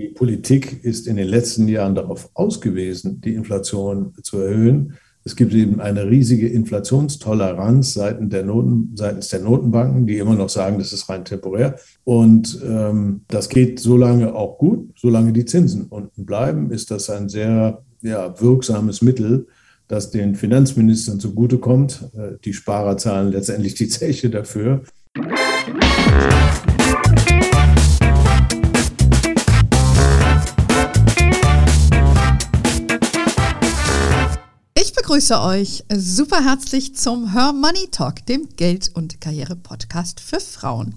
Die Politik ist in den letzten Jahren darauf ausgewiesen, die Inflation zu erhöhen. Es gibt eben eine riesige Inflationstoleranz seitens der, Notenbanken, die immer noch sagen, das ist rein temporär. Und ähm, das geht so lange auch gut, solange die Zinsen unten bleiben, ist das ein sehr ja, wirksames Mittel, das den Finanzministern zugutekommt. Äh, die Sparer zahlen letztendlich die Zeche dafür. Begrüße euch super herzlich zum Her Money Talk, dem Geld- und Karriere-Podcast für Frauen.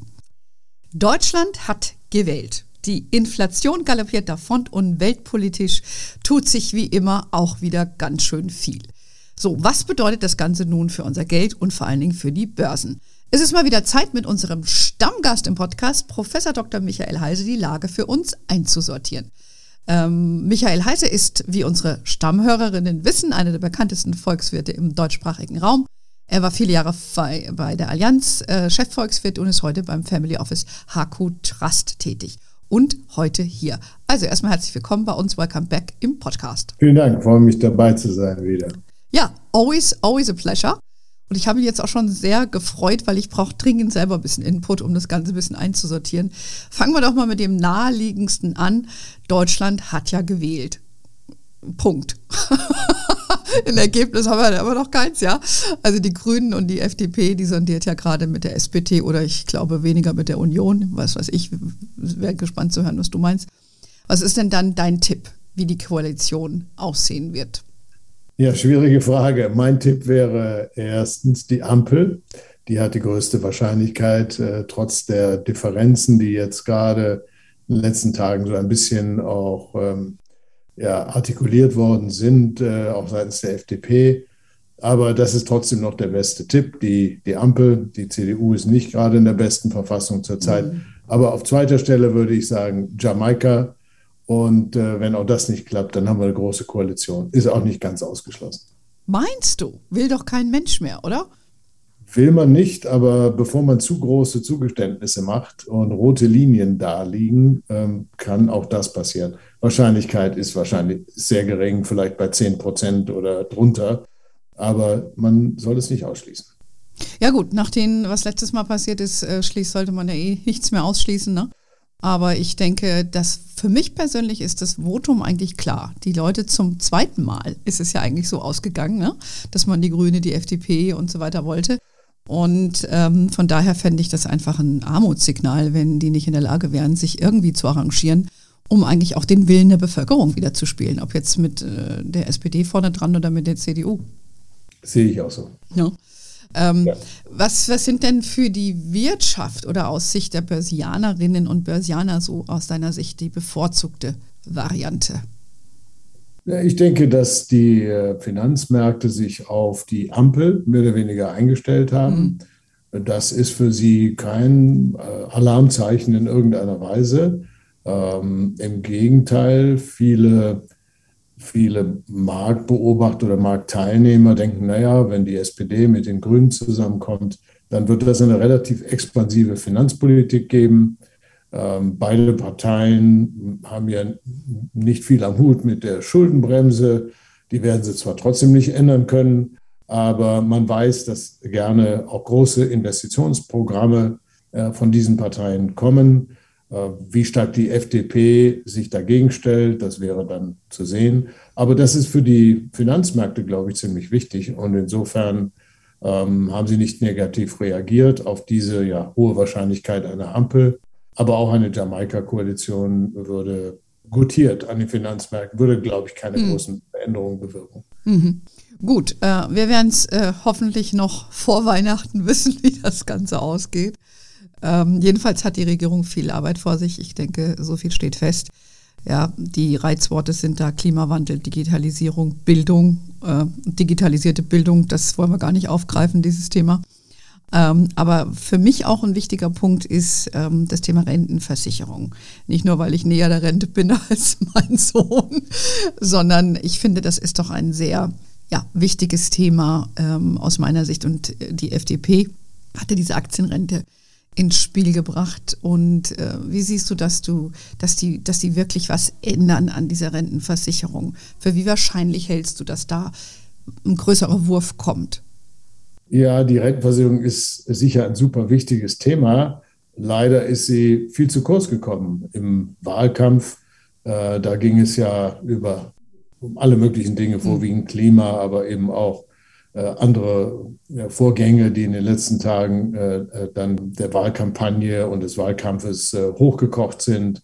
Deutschland hat gewählt. Die Inflation galoppiert davon und weltpolitisch tut sich wie immer auch wieder ganz schön viel. So, was bedeutet das Ganze nun für unser Geld und vor allen Dingen für die Börsen? Es ist mal wieder Zeit, mit unserem Stammgast im Podcast, Professor Dr. Michael Heise, die Lage für uns einzusortieren. Ähm, Michael Heise ist, wie unsere Stammhörerinnen wissen, einer der bekanntesten Volkswirte im deutschsprachigen Raum. Er war viele Jahre bei, bei der Allianz äh, Chefvolkswirt und ist heute beim Family Office HQ Trust tätig. Und heute hier. Also erstmal herzlich willkommen bei uns. Welcome back im Podcast. Vielen Dank, freue mich dabei zu sein wieder. Ja, always, always a pleasure. Und ich habe mich jetzt auch schon sehr gefreut, weil ich brauche dringend selber ein bisschen Input, um das Ganze ein bisschen einzusortieren. Fangen wir doch mal mit dem naheliegendsten an. Deutschland hat ja gewählt. Punkt. Ein Ergebnis haben wir aber noch keins, ja. Also die Grünen und die FDP, die sondiert ja gerade mit der SPD oder ich glaube weniger mit der Union. Was weiß ich, wäre gespannt zu hören, was du meinst. Was ist denn dann dein Tipp, wie die Koalition aussehen wird? Ja, schwierige Frage. Mein Tipp wäre erstens die Ampel. Die hat die größte Wahrscheinlichkeit, äh, trotz der Differenzen, die jetzt gerade in den letzten Tagen so ein bisschen auch ähm, ja, artikuliert worden sind, äh, auch seitens der FDP. Aber das ist trotzdem noch der beste Tipp. Die, die Ampel, die CDU ist nicht gerade in der besten Verfassung zurzeit. Mhm. Aber auf zweiter Stelle würde ich sagen, Jamaika und äh, wenn auch das nicht klappt, dann haben wir eine große Koalition. Ist auch nicht ganz ausgeschlossen. Meinst du? Will doch kein Mensch mehr, oder? Will man nicht, aber bevor man zu große Zugeständnisse macht und rote Linien da liegen, ähm, kann auch das passieren. Wahrscheinlichkeit ist wahrscheinlich sehr gering, vielleicht bei 10 Prozent oder drunter, aber man soll es nicht ausschließen. Ja gut, nach dem, was letztes Mal passiert ist, äh, schließt, sollte man ja eh nichts mehr ausschließen. Ne? Aber ich denke, dass für mich persönlich ist das Votum eigentlich klar. Die Leute zum zweiten Mal ist es ja eigentlich so ausgegangen, ne? dass man die Grüne, die FDP und so weiter wollte. Und ähm, von daher fände ich das einfach ein Armutssignal, wenn die nicht in der Lage wären, sich irgendwie zu arrangieren, um eigentlich auch den Willen der Bevölkerung wieder zu spielen. Ob jetzt mit äh, der SPD vorne dran oder mit der CDU. Sehe ich auch so. Ja. Ähm, ja. was, was sind denn für die Wirtschaft oder aus Sicht der Börsianerinnen und Börsianer so aus deiner Sicht die bevorzugte Variante? Ich denke, dass die äh, Finanzmärkte sich auf die Ampel mehr oder weniger eingestellt haben. Mhm. Das ist für sie kein äh, Alarmzeichen in irgendeiner Weise. Ähm, Im Gegenteil, viele viele Marktbeobachter oder Marktteilnehmer denken, naja, wenn die SPD mit den Grünen zusammenkommt, dann wird das eine relativ expansive Finanzpolitik geben. Ähm, beide Parteien haben ja nicht viel am Hut mit der Schuldenbremse. Die werden sie zwar trotzdem nicht ändern können, aber man weiß, dass gerne auch große Investitionsprogramme äh, von diesen Parteien kommen. Äh, wie stark die FDP sich dagegen stellt, das wäre dann zu sehen. Aber das ist für die Finanzmärkte, glaube ich, ziemlich wichtig. Und insofern ähm, haben sie nicht negativ reagiert auf diese ja, hohe Wahrscheinlichkeit einer Ampel. Aber auch eine Jamaika-Koalition würde gutiert an den Finanzmärkten, würde, glaube ich, keine mhm. großen Veränderungen bewirken. Mhm. Gut, äh, wir werden es äh, hoffentlich noch vor Weihnachten wissen, wie das Ganze ausgeht. Ähm, jedenfalls hat die Regierung viel Arbeit vor sich. Ich denke, so viel steht fest. Ja, die Reizworte sind da Klimawandel, Digitalisierung, Bildung, äh, digitalisierte Bildung. Das wollen wir gar nicht aufgreifen, dieses Thema. Ähm, aber für mich auch ein wichtiger Punkt ist ähm, das Thema Rentenversicherung. Nicht nur, weil ich näher der Rente bin als mein Sohn, sondern ich finde, das ist doch ein sehr ja, wichtiges Thema ähm, aus meiner Sicht. Und die FDP hatte diese Aktienrente ins Spiel gebracht. Und äh, wie siehst du, dass du, dass die, dass die wirklich was ändern an dieser Rentenversicherung? Für wie wahrscheinlich hältst du, dass da ein größerer Wurf kommt? Ja, die Rentenversicherung ist sicher ein super wichtiges Thema. Leider ist sie viel zu kurz gekommen im Wahlkampf. Äh, da ging es ja über um alle möglichen Dinge, vorwiegend Klima, aber eben auch andere ja, Vorgänge, die in den letzten Tagen äh, äh dann der Wahlkampagne und des Wahlkampfes äh, hochgekocht sind.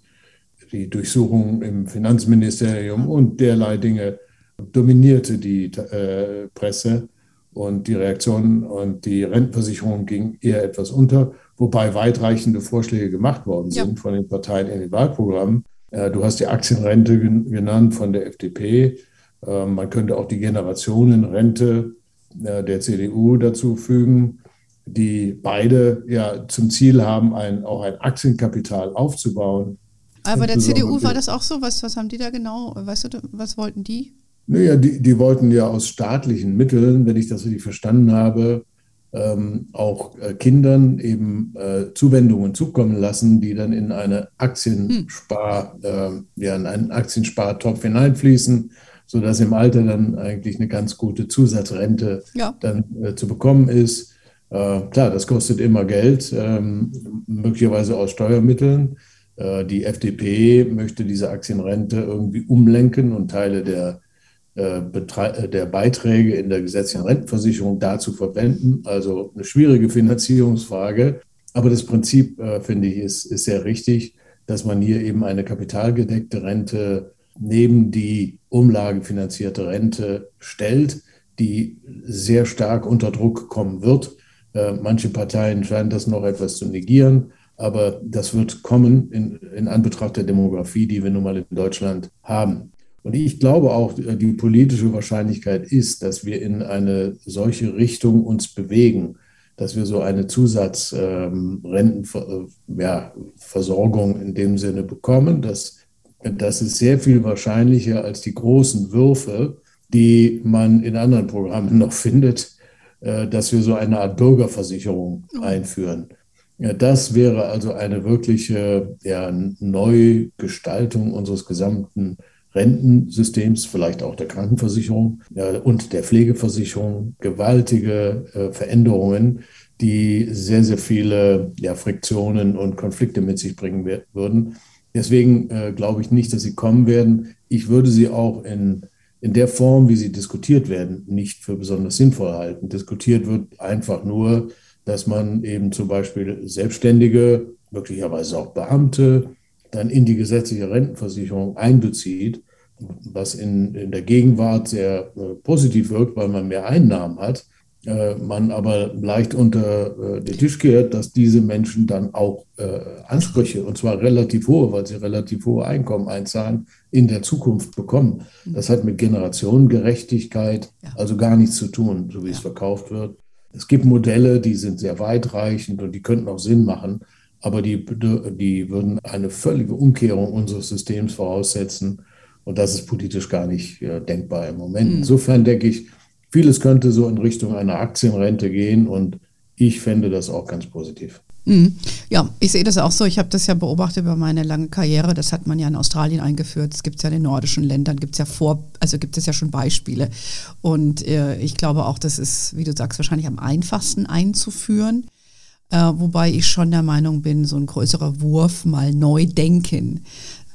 Die Durchsuchung im Finanzministerium und derlei Dinge dominierte die äh, Presse und die Reaktion und die Rentenversicherung ging eher etwas unter, wobei weitreichende Vorschläge gemacht worden sind ja. von den Parteien in den Wahlprogrammen. Äh, du hast die Aktienrente genannt von der FDP. Man könnte auch die Generationenrente äh, der CDU dazu fügen, die beide ja zum Ziel haben, ein, auch ein Aktienkapital aufzubauen. Aber der CDU war das auch so? Was, was haben die da genau? Weißt du, was wollten die? Naja, die, die wollten ja aus staatlichen Mitteln, wenn ich das richtig verstanden habe, ähm, auch äh, Kindern eben äh, Zuwendungen zukommen lassen, die dann in eine Aktienspar, hm. äh, ja, in einen Aktienspartopf hineinfließen sodass im Alter dann eigentlich eine ganz gute Zusatzrente ja. dann äh, zu bekommen ist. Äh, klar, das kostet immer Geld, ähm, möglicherweise aus Steuermitteln. Äh, die FDP möchte diese Aktienrente irgendwie umlenken und Teile der, äh, äh, der Beiträge in der gesetzlichen Rentenversicherung dazu verwenden. Also eine schwierige Finanzierungsfrage. Aber das Prinzip, äh, finde ich, ist, ist sehr richtig, dass man hier eben eine kapitalgedeckte Rente neben die umlagefinanzierte Rente stellt, die sehr stark unter Druck kommen wird. Äh, manche Parteien scheinen das noch etwas zu negieren, aber das wird kommen in, in Anbetracht der Demografie, die wir nun mal in Deutschland haben. Und ich glaube auch, äh, die politische Wahrscheinlichkeit ist, dass wir in eine solche Richtung uns bewegen, dass wir so eine Zusatzrentenversorgung ähm, ja, in dem Sinne bekommen, dass das ist sehr viel wahrscheinlicher als die großen Würfe, die man in anderen Programmen noch findet, äh, dass wir so eine Art Bürgerversicherung einführen. Das wäre also eine wirkliche ja, Neugestaltung unseres gesamten Rentensystems, vielleicht auch der Krankenversicherung und der Pflegeversicherung. Gewaltige äh, Veränderungen, die sehr, sehr viele ja, Friktionen und Konflikte mit sich bringen würden. Deswegen äh, glaube ich nicht, dass sie kommen werden. Ich würde sie auch in, in der Form, wie sie diskutiert werden, nicht für besonders sinnvoll halten. Diskutiert wird einfach nur, dass man eben zum Beispiel Selbstständige, möglicherweise auch Beamte, dann in die gesetzliche Rentenversicherung einbezieht, was in, in der Gegenwart sehr äh, positiv wirkt, weil man mehr Einnahmen hat. Äh, man aber leicht unter äh, den Tisch kehrt, dass diese Menschen dann auch äh, Ansprüche, und zwar relativ hohe, weil sie relativ hohe Einkommen einzahlen, in der Zukunft bekommen. Mhm. Das hat mit Generationengerechtigkeit also gar nichts zu tun, so wie es verkauft wird. Es gibt Modelle, die sind sehr weitreichend und die könnten auch Sinn machen, aber die, die würden eine völlige Umkehrung unseres Systems voraussetzen. Und das ist politisch gar nicht denkbar im Moment. Mhm. Insofern denke ich, Vieles könnte so in Richtung einer Aktienrente gehen und ich fände das auch ganz positiv. Mhm. Ja, ich sehe das auch so. Ich habe das ja beobachtet über meine lange Karriere. Das hat man ja in Australien eingeführt. Es gibt es ja in den nordischen Ländern, gibt es ja vor, also gibt es ja schon Beispiele. Und äh, ich glaube auch, das ist, wie du sagst, wahrscheinlich am einfachsten einzuführen. Äh, wobei ich schon der Meinung bin, so ein größerer Wurf, mal neu denken,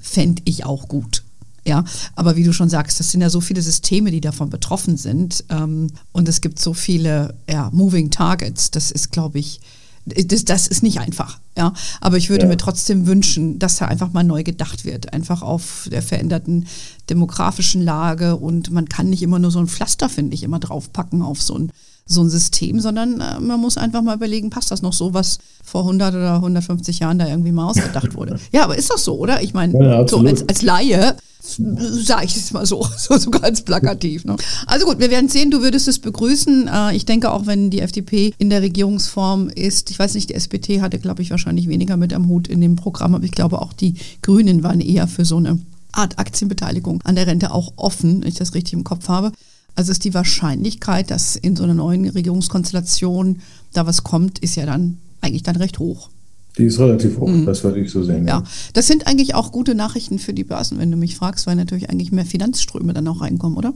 fände ich auch gut. Ja, aber wie du schon sagst, das sind ja so viele Systeme, die davon betroffen sind. Ähm, und es gibt so viele ja, Moving Targets. Das ist, glaube ich, das, das ist nicht einfach. Ja, aber ich würde ja. mir trotzdem wünschen, dass da einfach mal neu gedacht wird, einfach auf der veränderten demografischen Lage und man kann nicht immer nur so ein Pflaster, finde ich, immer draufpacken auf so ein so ein System, sondern äh, man muss einfach mal überlegen, passt das noch so, was vor 100 oder 150 Jahren da irgendwie mal ausgedacht wurde. ja, aber ist das so, oder? Ich meine, ja, so als, als Laie sage ich es mal so, so, so ganz plakativ. Ne? Also gut, wir werden sehen, du würdest es begrüßen. Äh, ich denke auch, wenn die FDP in der Regierungsform ist, ich weiß nicht, die SPD hatte, glaube ich, wahrscheinlich weniger mit am Hut in dem Programm, aber ich glaube auch die Grünen waren eher für so eine Art Aktienbeteiligung an der Rente auch offen, wenn ich das richtig im Kopf habe. Also ist die Wahrscheinlichkeit, dass in so einer neuen Regierungskonstellation da was kommt, ist ja dann eigentlich dann recht hoch. Die ist relativ hoch, mhm. das würde ich so sehen. Ja. ja, das sind eigentlich auch gute Nachrichten für die Börsen, wenn du mich fragst, weil natürlich eigentlich mehr Finanzströme dann auch reinkommen, oder?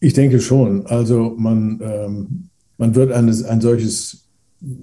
Ich denke schon. Also man, ähm, man wird eine, ein solches,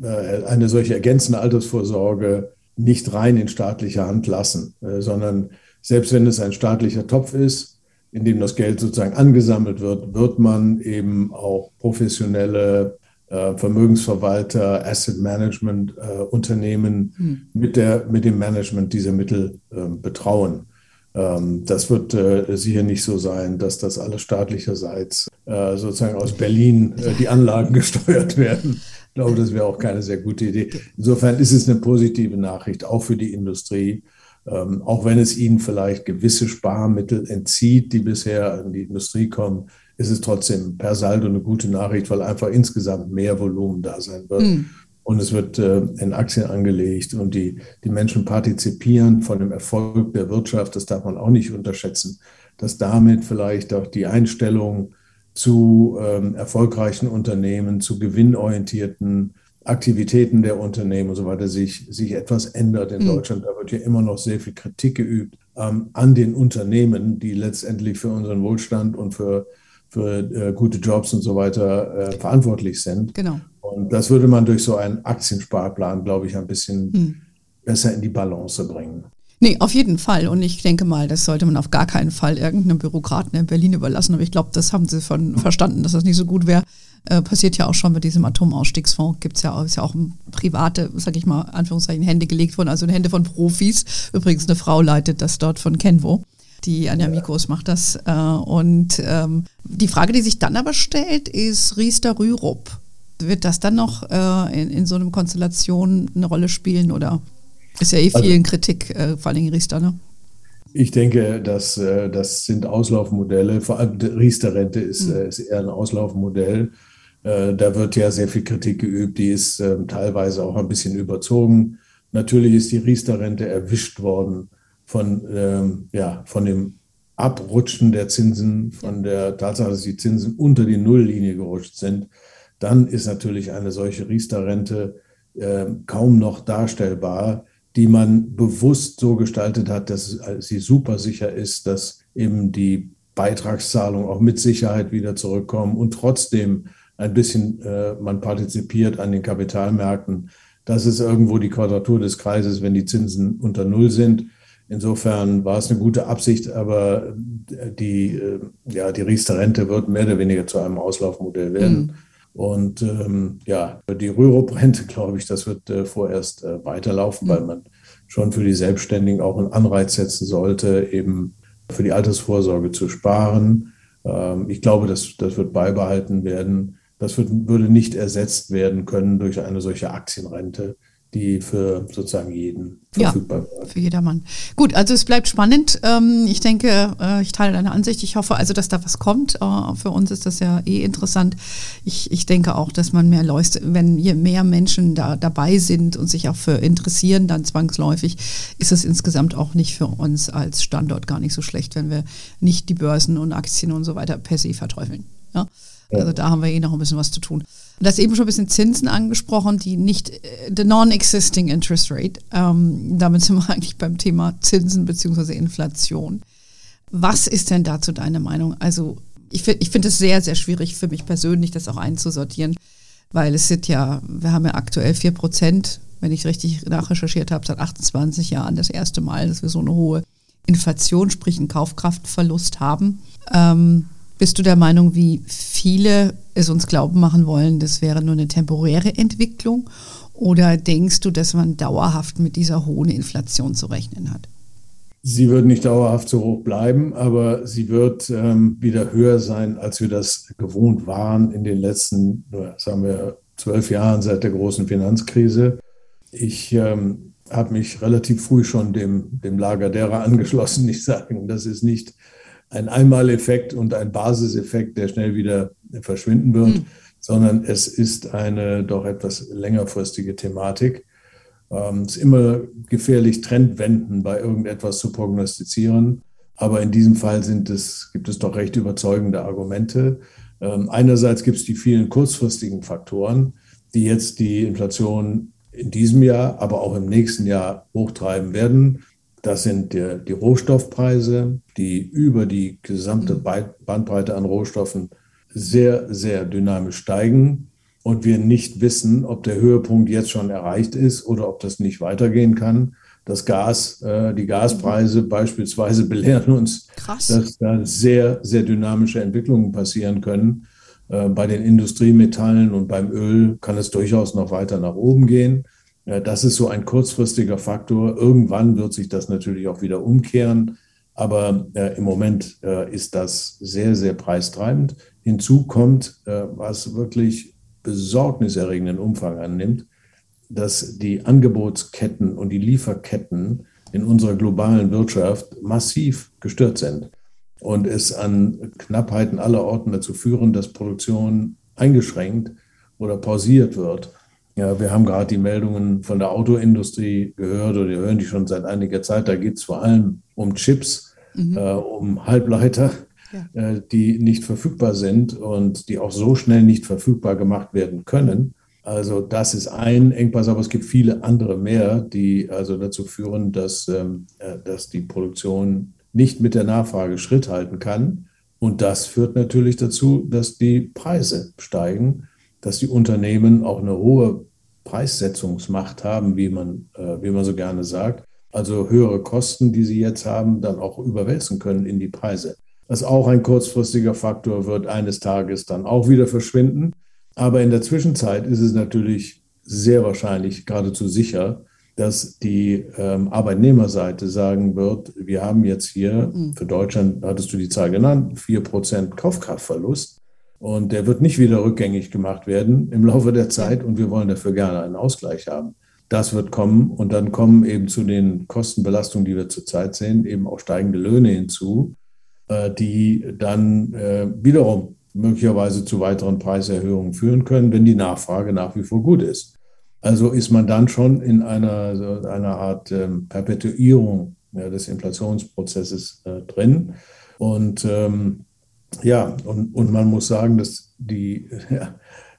äh, eine solche ergänzende Altersvorsorge nicht rein in staatlicher Hand lassen, äh, sondern selbst wenn es ein staatlicher Topf ist, in dem das Geld sozusagen angesammelt wird, wird man eben auch professionelle äh, Vermögensverwalter, Asset Management äh, Unternehmen hm. mit, der, mit dem Management dieser Mittel äh, betrauen. Ähm, das wird äh, sicher nicht so sein, dass das alles staatlicherseits äh, sozusagen aus Berlin äh, die Anlagen gesteuert werden. Ich glaube, das wäre auch keine sehr gute Idee. Insofern ist es eine positive Nachricht, auch für die Industrie. Ähm, auch wenn es ihnen vielleicht gewisse Sparmittel entzieht, die bisher an die Industrie kommen, ist es trotzdem per Saldo eine gute Nachricht, weil einfach insgesamt mehr Volumen da sein wird. Mhm. Und es wird äh, in Aktien angelegt und die, die Menschen partizipieren von dem Erfolg der Wirtschaft. Das darf man auch nicht unterschätzen, dass damit vielleicht auch die Einstellung zu ähm, erfolgreichen Unternehmen, zu gewinnorientierten Aktivitäten der Unternehmen und so weiter sich, sich etwas ändert in mhm. Deutschland. Da wird ja immer noch sehr viel Kritik geübt ähm, an den Unternehmen, die letztendlich für unseren Wohlstand und für für äh, gute Jobs und so weiter äh, verantwortlich sind. Genau. Und das würde man durch so einen Aktiensparplan, glaube ich, ein bisschen hm. besser in die Balance bringen. Nee, auf jeden Fall. Und ich denke mal, das sollte man auf gar keinen Fall irgendeinem Bürokraten in Berlin überlassen. Aber ich glaube, das haben sie von verstanden, dass das nicht so gut wäre. Äh, passiert ja auch schon mit diesem Atomausstiegsfonds. Gibt es ja, ist ja auch private, sag ich mal, Anführungszeichen, Hände gelegt worden, also in Hände von Profis. Übrigens, eine Frau leitet das dort von Kenvo. Die Anja Mikos macht das. Äh, und ähm, die Frage, die sich dann aber stellt, ist Riester Rürup. Wird das dann noch äh, in, in so einer Konstellation eine Rolle spielen oder ist ja eh viel also, Kritik, äh, vor allem Riester, ne? Ich denke, dass das sind Auslaufmodelle. Vor allem die Riester-Rente ist, mhm. ist, eher ein Auslaufmodell. Da wird ja sehr viel Kritik geübt. Die ist ähm, teilweise auch ein bisschen überzogen. Natürlich ist die Riester-Rente erwischt worden von, ähm, ja, von dem Abrutschen der Zinsen, von der Tatsache, dass die Zinsen unter die Nulllinie gerutscht sind, dann ist natürlich eine solche Riester-Rente äh, kaum noch darstellbar, die man bewusst so gestaltet hat, dass sie super sicher ist, dass eben die Beitragszahlungen auch mit Sicherheit wieder zurückkommen und trotzdem ein bisschen äh, man partizipiert an den Kapitalmärkten. Das ist irgendwo die Quadratur des Kreises, wenn die Zinsen unter Null sind. Insofern war es eine gute Absicht, aber die, äh, ja, die Riester-Rente wird mehr oder weniger zu einem Auslaufmodell werden. Mhm. Und ähm, ja, die Rürup-Rente, glaube ich, das wird äh, vorerst äh, weiterlaufen, mhm. weil man schon für die Selbstständigen auch einen Anreiz setzen sollte, eben für die Altersvorsorge zu sparen. Ähm, ich glaube, das, das wird beibehalten werden. Das wird, würde nicht ersetzt werden können durch eine solche Aktienrente die für sozusagen jeden verfügbar ja, Für jedermann. Gut, also es bleibt spannend. Ähm, ich denke, äh, ich teile deine Ansicht. Ich hoffe also, dass da was kommt. Äh, für uns ist das ja eh interessant. Ich, ich denke auch, dass man mehr Leute, wenn je mehr Menschen da dabei sind und sich auch für interessieren, dann zwangsläufig ist es insgesamt auch nicht für uns als Standort gar nicht so schlecht, wenn wir nicht die Börsen und Aktien und so weiter per se verteufeln. Ja? Also da haben wir eh noch ein bisschen was zu tun. Du hast eben schon ein bisschen Zinsen angesprochen, die nicht, äh, the non-existing interest rate. Ähm, damit sind wir eigentlich beim Thema Zinsen bzw. Inflation. Was ist denn dazu deine Meinung? Also ich finde ich find es sehr, sehr schwierig für mich persönlich, das auch einzusortieren, weil es sind ja, wir haben ja aktuell 4 Prozent, wenn ich richtig nachrecherchiert habe, seit 28 Jahren das erste Mal, dass wir so eine hohe Inflation, sprich einen Kaufkraftverlust haben. Ähm, bist du der Meinung, wie viele es uns glauben machen wollen, das wäre nur eine temporäre Entwicklung? Oder denkst du, dass man dauerhaft mit dieser hohen Inflation zu rechnen hat? Sie wird nicht dauerhaft so hoch bleiben, aber sie wird ähm, wieder höher sein, als wir das gewohnt waren in den letzten, sagen wir, zwölf Jahren seit der großen Finanzkrise. Ich ähm, habe mich relativ früh schon dem, dem Lager derer angeschlossen. Ich sage, das ist nicht ein Einmaleffekt und ein Basiseffekt, der schnell wieder verschwinden wird, mhm. sondern es ist eine doch etwas längerfristige Thematik. Ähm, es ist immer gefährlich, Trendwenden bei irgendetwas zu prognostizieren. Aber in diesem Fall sind es, gibt es doch recht überzeugende Argumente. Ähm, einerseits gibt es die vielen kurzfristigen Faktoren, die jetzt die Inflation in diesem Jahr, aber auch im nächsten Jahr hochtreiben werden. Das sind die, die Rohstoffpreise, die über die gesamte mhm. Bandbreite an Rohstoffen sehr, sehr dynamisch steigen und wir nicht wissen, ob der Höhepunkt jetzt schon erreicht ist oder ob das nicht weitergehen kann. Das Gas, äh, die Gaspreise mhm. beispielsweise belehren uns, Krass. dass da sehr, sehr dynamische Entwicklungen passieren können. Äh, bei den Industriemetallen und beim Öl kann es durchaus noch weiter nach oben gehen. Äh, das ist so ein kurzfristiger Faktor. Irgendwann wird sich das natürlich auch wieder umkehren. Aber äh, im Moment äh, ist das sehr, sehr preistreibend. Hinzu kommt, äh, was wirklich besorgniserregenden Umfang annimmt, dass die Angebotsketten und die Lieferketten in unserer globalen Wirtschaft massiv gestört sind und es an Knappheiten aller Orten dazu führen, dass Produktion eingeschränkt oder pausiert wird. Ja, wir haben gerade die Meldungen von der Autoindustrie gehört oder wir hören die schon seit einiger Zeit. Da geht es vor allem um Chips, mhm. äh, um Halbleiter, ja. äh, die nicht verfügbar sind und die auch so schnell nicht verfügbar gemacht werden können. Also das ist ein Engpass, aber es gibt viele andere mehr, die also dazu führen, dass, ähm, äh, dass die Produktion nicht mit der Nachfrage Schritt halten kann. Und das führt natürlich dazu, dass die Preise steigen dass die Unternehmen auch eine hohe Preissetzungsmacht haben, wie man, äh, wie man so gerne sagt. Also höhere Kosten, die sie jetzt haben, dann auch überwälzen können in die Preise. Was auch ein kurzfristiger Faktor wird eines Tages dann auch wieder verschwinden. Aber in der Zwischenzeit ist es natürlich sehr wahrscheinlich, geradezu sicher, dass die ähm, Arbeitnehmerseite sagen wird, wir haben jetzt hier, mhm. für Deutschland hattest du die Zahl genannt, 4% Kaufkraftverlust. Und der wird nicht wieder rückgängig gemacht werden im Laufe der Zeit. Und wir wollen dafür gerne einen Ausgleich haben. Das wird kommen. Und dann kommen eben zu den Kostenbelastungen, die wir zurzeit sehen, eben auch steigende Löhne hinzu, äh, die dann äh, wiederum möglicherweise zu weiteren Preiserhöhungen führen können, wenn die Nachfrage nach wie vor gut ist. Also ist man dann schon in einer, einer Art ähm, Perpetuierung des Inflationsprozesses äh, drin. Und ähm, ja, und, und man muss sagen, dass die, ja,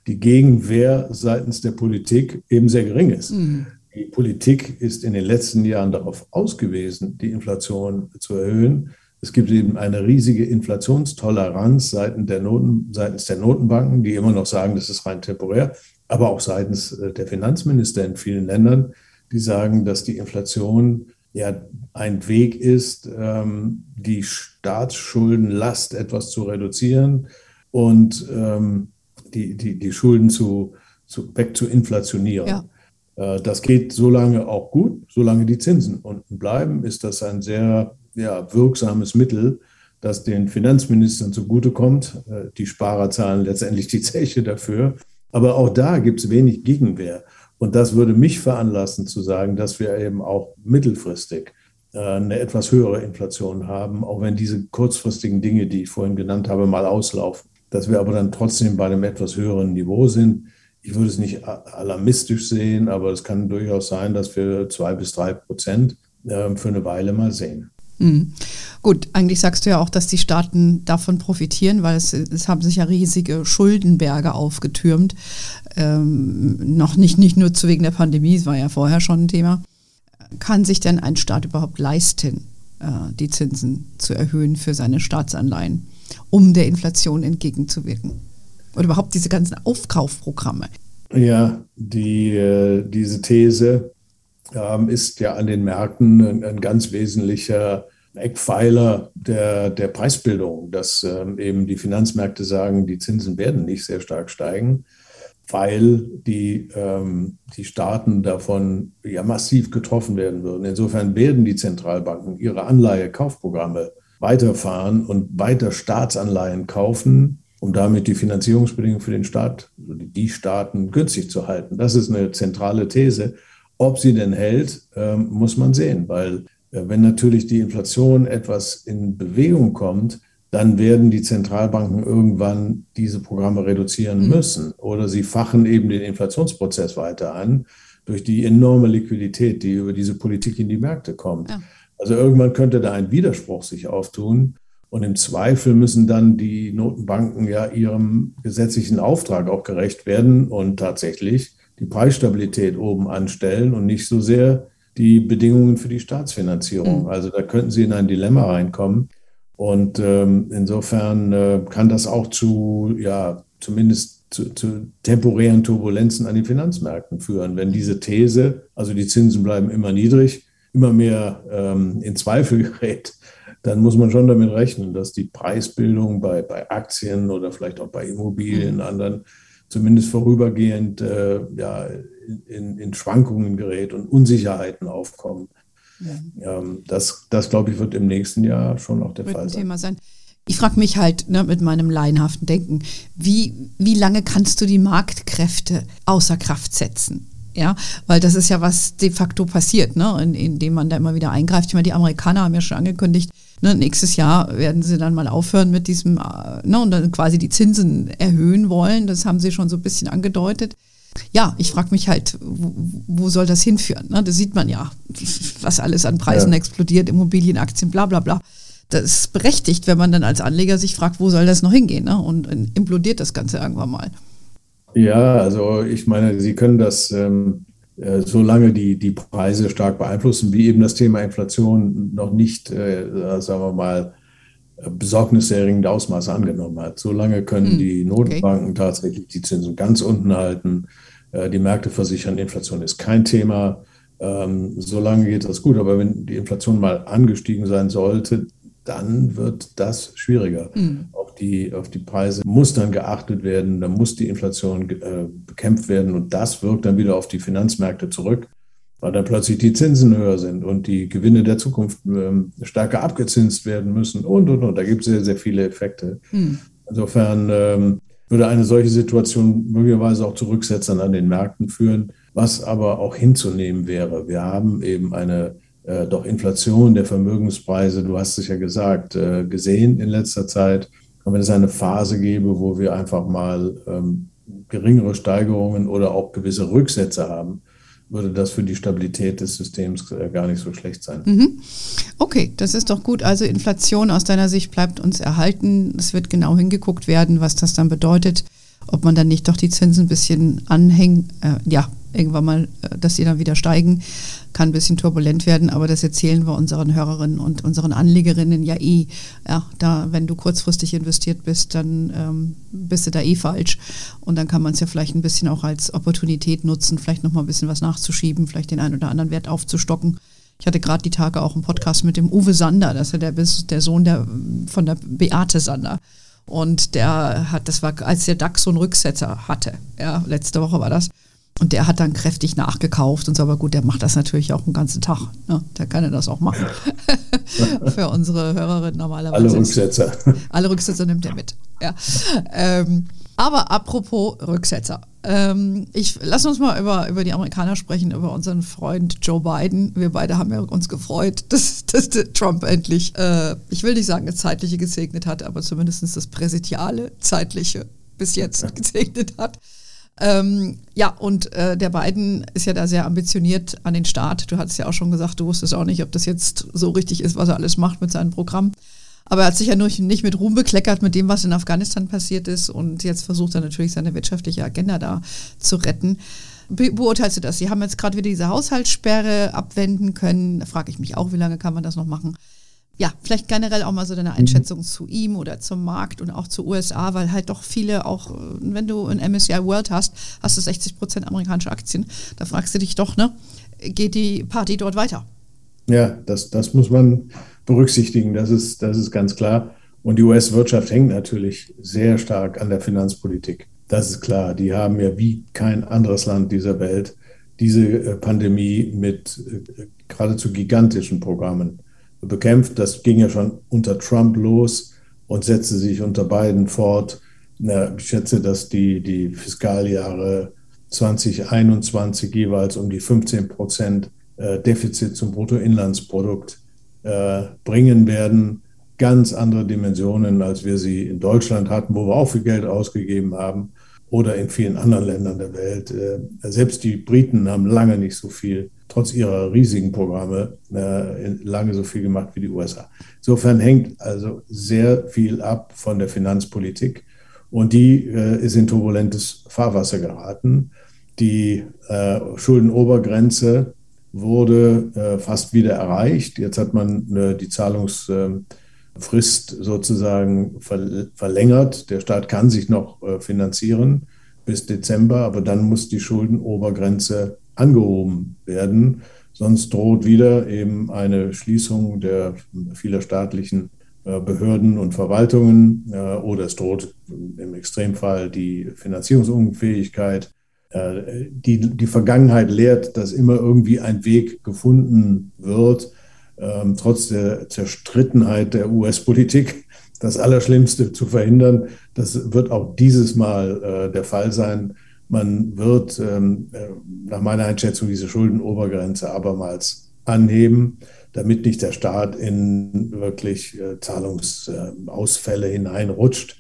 die Gegenwehr seitens der Politik eben sehr gering ist. Mhm. Die Politik ist in den letzten Jahren darauf ausgewiesen, die Inflation zu erhöhen. Es gibt eben eine riesige Inflationstoleranz seitens der, Noten, seitens der Notenbanken, die immer noch sagen, das ist rein temporär, aber auch seitens äh, der Finanzminister in vielen Ländern, die sagen, dass die Inflation ja ein Weg ist, ähm, die Staatsschuldenlast etwas zu reduzieren und ähm, die, die, die Schulden zu, zu, weg zu inflationieren. Ja. Äh, das geht so lange auch gut, solange die Zinsen unten bleiben, ist das ein sehr ja, wirksames Mittel, das den Finanzministern zugutekommt. Äh, die Sparer zahlen letztendlich die Zeche dafür. Aber auch da gibt es wenig Gegenwehr. Und das würde mich veranlassen zu sagen, dass wir eben auch mittelfristig eine etwas höhere Inflation haben, auch wenn diese kurzfristigen Dinge, die ich vorhin genannt habe, mal auslaufen. Dass wir aber dann trotzdem bei einem etwas höheren Niveau sind. Ich würde es nicht alarmistisch sehen, aber es kann durchaus sein, dass wir zwei bis drei Prozent äh, für eine Weile mal sehen. Mhm. Gut, eigentlich sagst du ja auch, dass die Staaten davon profitieren, weil es, es haben sich ja riesige Schuldenberge aufgetürmt. Ähm, noch nicht, nicht nur zu wegen der Pandemie, es war ja vorher schon ein Thema. Kann sich denn ein Staat überhaupt leisten, äh, die Zinsen zu erhöhen für seine Staatsanleihen, um der Inflation entgegenzuwirken? Oder überhaupt diese ganzen Aufkaufprogramme? Ja, die, äh, diese These ähm, ist ja an den Märkten ein, ganz wesentlicher Eckpfeiler der, der Preisbildung, dass ähm, eben die Finanzmärkte sagen, die Zinsen werden nicht sehr stark steigen, weil die, ähm, die Staaten davon ja massiv getroffen werden würden. Insofern werden die Zentralbanken ihre Anleihekaufprogramme weiterfahren und weiter Staatsanleihen kaufen, um damit die Finanzierungsbedingungen für den Staat, also die Staaten günstig zu halten. Das ist eine zentrale These. Ob sie denn hält, ähm, muss man sehen, weil wenn natürlich die Inflation etwas in Bewegung kommt, dann werden die Zentralbanken irgendwann diese Programme reduzieren mhm. müssen. Oder sie fachen eben den Inflationsprozess weiter an durch die enorme Liquidität, die über diese Politik in die Märkte kommt. Ja. Also irgendwann könnte da ein Widerspruch sich auftun. Und im Zweifel müssen dann die Notenbanken ja ihrem gesetzlichen Auftrag auch gerecht werden und tatsächlich die Preisstabilität oben anstellen und nicht so sehr die Bedingungen für die Staatsfinanzierung. Mhm. Also da könnten Sie in ein Dilemma reinkommen. Und ähm, insofern äh, kann das auch zu, ja, zumindest zu, zu, temporären Turbulenzen an den Finanzmärkten führen. Wenn diese These, also die Zinsen bleiben immer niedrig, immer mehr ähm, in Zweifel gerät, dann muss man schon damit rechnen, dass die Preisbildung bei, bei Aktien oder vielleicht auch bei Immobilien, mhm. anderen, zumindest vorübergehend äh, ja, in, in, Schwankungen gerät und Unsicherheiten aufkommen. Ähm, das, das glaube ich, wird im nächsten Jahr schon auch der wird Fall sein. Thema sein. Ich frage mich halt ne, mit meinem laienhaften Denken, wie, wie lange kannst du die Marktkräfte außer Kraft setzen? Ja, weil das ist ja was de facto passiert, ne, in, indem man da immer wieder eingreift. Ich meine, die Amerikaner haben ja schon angekündigt, ne, nächstes Jahr werden sie dann mal aufhören mit diesem, äh, ne, und dann quasi die Zinsen erhöhen wollen. Das haben sie schon so ein bisschen angedeutet. Ja, ich frage mich halt, wo, wo, soll das hinführen? Ne? Das sieht man ja, was alles an Preisen ja. explodiert, Immobilien, Aktien, bla bla bla. Das ist berechtigt, wenn man dann als Anleger sich fragt, wo soll das noch hingehen? Ne? Und, und implodiert das Ganze irgendwann mal. Ja, also ich meine, Sie können das, ähm, äh, solange die, die Preise stark beeinflussen, wie eben das Thema Inflation noch nicht, äh, sagen wir mal, besorgniserregende Ausmaße angenommen hat. Solange können hm, die Notenbanken okay. tatsächlich die Zinsen ganz unten halten. Äh, die Märkte versichern, Inflation ist kein Thema. Ähm, solange geht das gut. Aber wenn die Inflation mal angestiegen sein sollte, dann wird das schwieriger. Mhm. Auf, die, auf die Preise muss dann geachtet werden, dann muss die Inflation äh, bekämpft werden und das wirkt dann wieder auf die Finanzmärkte zurück, weil dann plötzlich die Zinsen höher sind und die Gewinne der Zukunft ähm, stärker abgezinst werden müssen und, und, und. Da gibt es sehr, sehr viele Effekte. Mhm. Insofern ähm, würde eine solche Situation möglicherweise auch zu Rücksetzern an den Märkten führen, was aber auch hinzunehmen wäre. Wir haben eben eine äh, doch Inflation der Vermögenspreise, du hast es ja gesagt, äh, gesehen in letzter Zeit. Und wenn es eine Phase gäbe, wo wir einfach mal ähm, geringere Steigerungen oder auch gewisse Rücksätze haben, würde das für die Stabilität des Systems äh, gar nicht so schlecht sein. Mhm. Okay, das ist doch gut. Also Inflation aus deiner Sicht bleibt uns erhalten. Es wird genau hingeguckt werden, was das dann bedeutet, ob man dann nicht doch die Zinsen ein bisschen anhängen, äh, ja, irgendwann mal, äh, dass die dann wieder steigen. Kann ein bisschen turbulent werden, aber das erzählen wir unseren Hörerinnen und unseren Anlegerinnen ja eh. Ja, da, wenn du kurzfristig investiert bist, dann ähm, bist du da eh falsch. Und dann kann man es ja vielleicht ein bisschen auch als Opportunität nutzen, vielleicht nochmal ein bisschen was nachzuschieben, vielleicht den einen oder anderen Wert aufzustocken. Ich hatte gerade die Tage auch einen Podcast mit dem Uwe Sander, das ist ja der, der Sohn der, von der Beate Sander. Und der hat, das war, als der DAX so einen Rücksetzer hatte, ja, letzte Woche war das, und der hat dann kräftig nachgekauft und so, aber gut, der macht das natürlich auch den ganzen Tag. Ne? Der kann ja das auch machen. Für unsere Hörerinnen normalerweise. Alle Rücksetzer. Alle Rücksetzer nimmt er mit. Ja. Ähm, aber apropos Rücksetzer. Ähm, ich, lass uns mal über, über die Amerikaner sprechen, über unseren Freund Joe Biden. Wir beide haben ja uns gefreut, dass, dass Trump endlich, äh, ich will nicht sagen, das Zeitliche gesegnet hat, aber zumindest das Präsidiale Zeitliche bis jetzt gesegnet hat. Ähm, ja, und äh, der Biden ist ja da sehr ambitioniert an den Start. Du hattest ja auch schon gesagt, du wusstest auch nicht, ob das jetzt so richtig ist, was er alles macht mit seinem Programm. Aber er hat sich ja nur nicht mit Ruhm bekleckert mit dem, was in Afghanistan passiert ist. Und jetzt versucht er natürlich seine wirtschaftliche Agenda da zu retten. Be beurteilst du das? Sie haben jetzt gerade wieder diese Haushaltssperre abwenden können. Da frage ich mich auch, wie lange kann man das noch machen? Ja, vielleicht generell auch mal so deine mhm. Einschätzung mhm. zu ihm oder zum Markt und auch zu USA, weil halt doch viele auch, wenn du ein MSCI World hast, hast du 60 Prozent amerikanische Aktien. Da fragst du dich doch, ne, geht die Party dort weiter? Ja, das, das muss man berücksichtigen, das ist, das ist ganz klar. Und die US-Wirtschaft hängt natürlich sehr stark an der Finanzpolitik. Das ist klar. Die haben ja wie kein anderes Land dieser Welt diese äh, Pandemie mit äh, geradezu gigantischen Programmen bekämpft. Das ging ja schon unter Trump los und setzte sich unter Biden fort. Ich schätze, dass die, die Fiskaljahre 2021 jeweils um die 15 Prozent äh, Defizit zum Bruttoinlandsprodukt äh, bringen werden. Ganz andere Dimensionen, als wir sie in Deutschland hatten, wo wir auch viel Geld ausgegeben haben oder in vielen anderen Ländern der Welt. Äh, selbst die Briten haben lange nicht so viel trotz ihrer riesigen Programme äh, lange so viel gemacht wie die USA. Insofern hängt also sehr viel ab von der Finanzpolitik und die äh, ist in turbulentes Fahrwasser geraten. Die äh, Schuldenobergrenze wurde äh, fast wieder erreicht. Jetzt hat man äh, die Zahlungsfrist sozusagen ver verlängert. Der Staat kann sich noch äh, finanzieren bis Dezember, aber dann muss die Schuldenobergrenze angehoben werden. Sonst droht wieder eben eine Schließung der vieler staatlichen äh, Behörden und Verwaltungen äh, oder es droht im Extremfall die Finanzierungsunfähigkeit. Äh, die, die Vergangenheit lehrt, dass immer irgendwie ein Weg gefunden wird, ähm, trotz der Zerstrittenheit der US-Politik das Allerschlimmste zu verhindern. Das wird auch dieses Mal der Fall sein. Man wird ähm, nach meiner Einschätzung diese Schuldenobergrenze abermals anheben damit nicht der Staat in wirklich äh, Zahlungsausfälle hineinrutscht,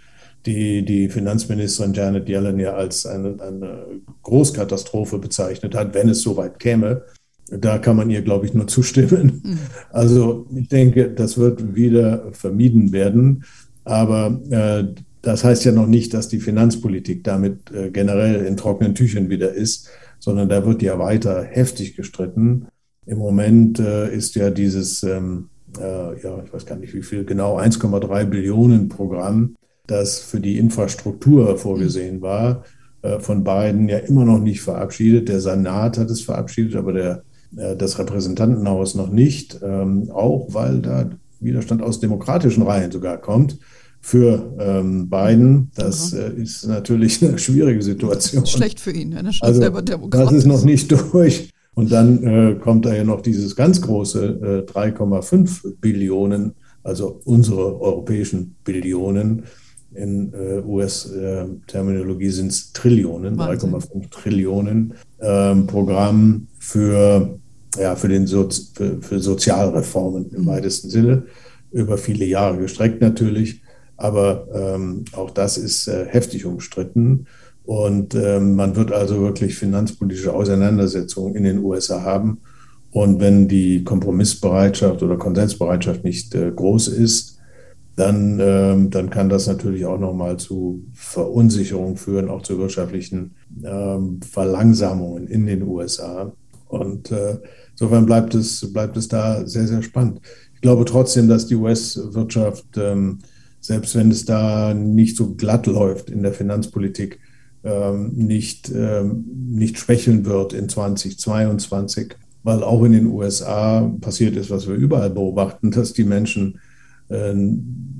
die die Finanzministerin Janet Yellen ja als eine, eine Großkatastrophe bezeichnet hat, wenn es soweit käme. Da kann man ihr, glaube ich, nur zustimmen. Mhm. Also ich denke, das wird wieder vermieden werden. Aber äh, das heißt ja noch nicht, dass die Finanzpolitik damit äh, generell in trockenen Tüchern wieder ist, sondern da wird ja weiter heftig gestritten. Im Moment äh, ist ja dieses, ähm, äh, ja, ich weiß gar nicht wie viel genau, 1,3 Billionen Programm, das für die Infrastruktur vorgesehen war, von beiden ja immer noch nicht verabschiedet. Der Senat hat es verabschiedet, aber der, das Repräsentantenhaus noch nicht, ähm, auch weil da Widerstand aus demokratischen Reihen sogar kommt für ähm, Biden. Das äh, ist natürlich eine schwierige Situation. Schlecht für ihn, er ist also, selber Demokrat. Das ist noch nicht durch. Und dann äh, kommt da ja noch dieses ganz große äh, 3,5 Billionen, also unsere europäischen Billionen. In äh, US-Terminologie sind es Trillionen, 3,5 Trillionen ähm, Programm für, ja, für, den Sozi für, für Sozialreformen im mhm. weitesten Sinne, über viele Jahre gestreckt natürlich. Aber ähm, auch das ist äh, heftig umstritten. Und ähm, man wird also wirklich finanzpolitische Auseinandersetzungen in den USA haben. Und wenn die Kompromissbereitschaft oder Konsensbereitschaft nicht äh, groß ist, dann, ähm, dann kann das natürlich auch nochmal zu Verunsicherung führen, auch zu wirtschaftlichen ähm, Verlangsamungen in den USA. Und äh, insofern bleibt es, bleibt es da sehr, sehr spannend. Ich glaube trotzdem, dass die US-Wirtschaft, ähm, selbst wenn es da nicht so glatt läuft in der Finanzpolitik, ähm, nicht, ähm, nicht schwächeln wird in 2022, weil auch in den USA passiert ist, was wir überall beobachten, dass die Menschen äh,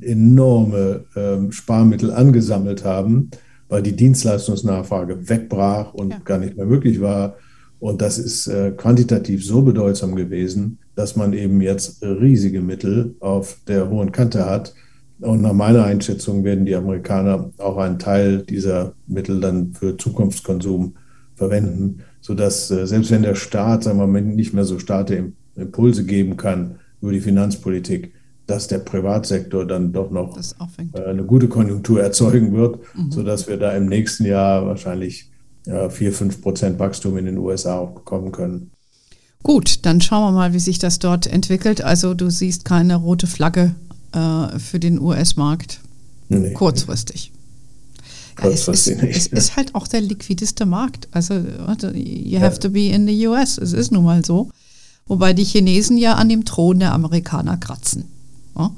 enorme ähm, Sparmittel angesammelt haben, weil die Dienstleistungsnachfrage wegbrach und ja. gar nicht mehr möglich war. Und das ist äh, quantitativ so bedeutsam gewesen, dass man eben jetzt riesige Mittel auf der hohen Kante hat, und nach meiner Einschätzung werden die Amerikaner auch einen Teil dieser Mittel dann für Zukunftskonsum verwenden, sodass äh, selbst wenn der Staat, sagen wir mal, nicht mehr so starke Impulse geben kann über die Finanzpolitik, dass der Privatsektor dann doch noch äh, eine gute Konjunktur erzeugen wird, mhm. sodass wir da im nächsten Jahr wahrscheinlich 4, 5 Prozent Wachstum in den USA auch bekommen können. Gut, dann schauen wir mal, wie sich das dort entwickelt. Also du siehst keine rote Flagge äh, für den US-Markt. Nee, Kurzfristig. Ja, es, ist, es ist halt auch der liquideste Markt. Also, you have to be in the US. Es ist nun mal so. Wobei die Chinesen ja an dem Thron der Amerikaner kratzen. Ja?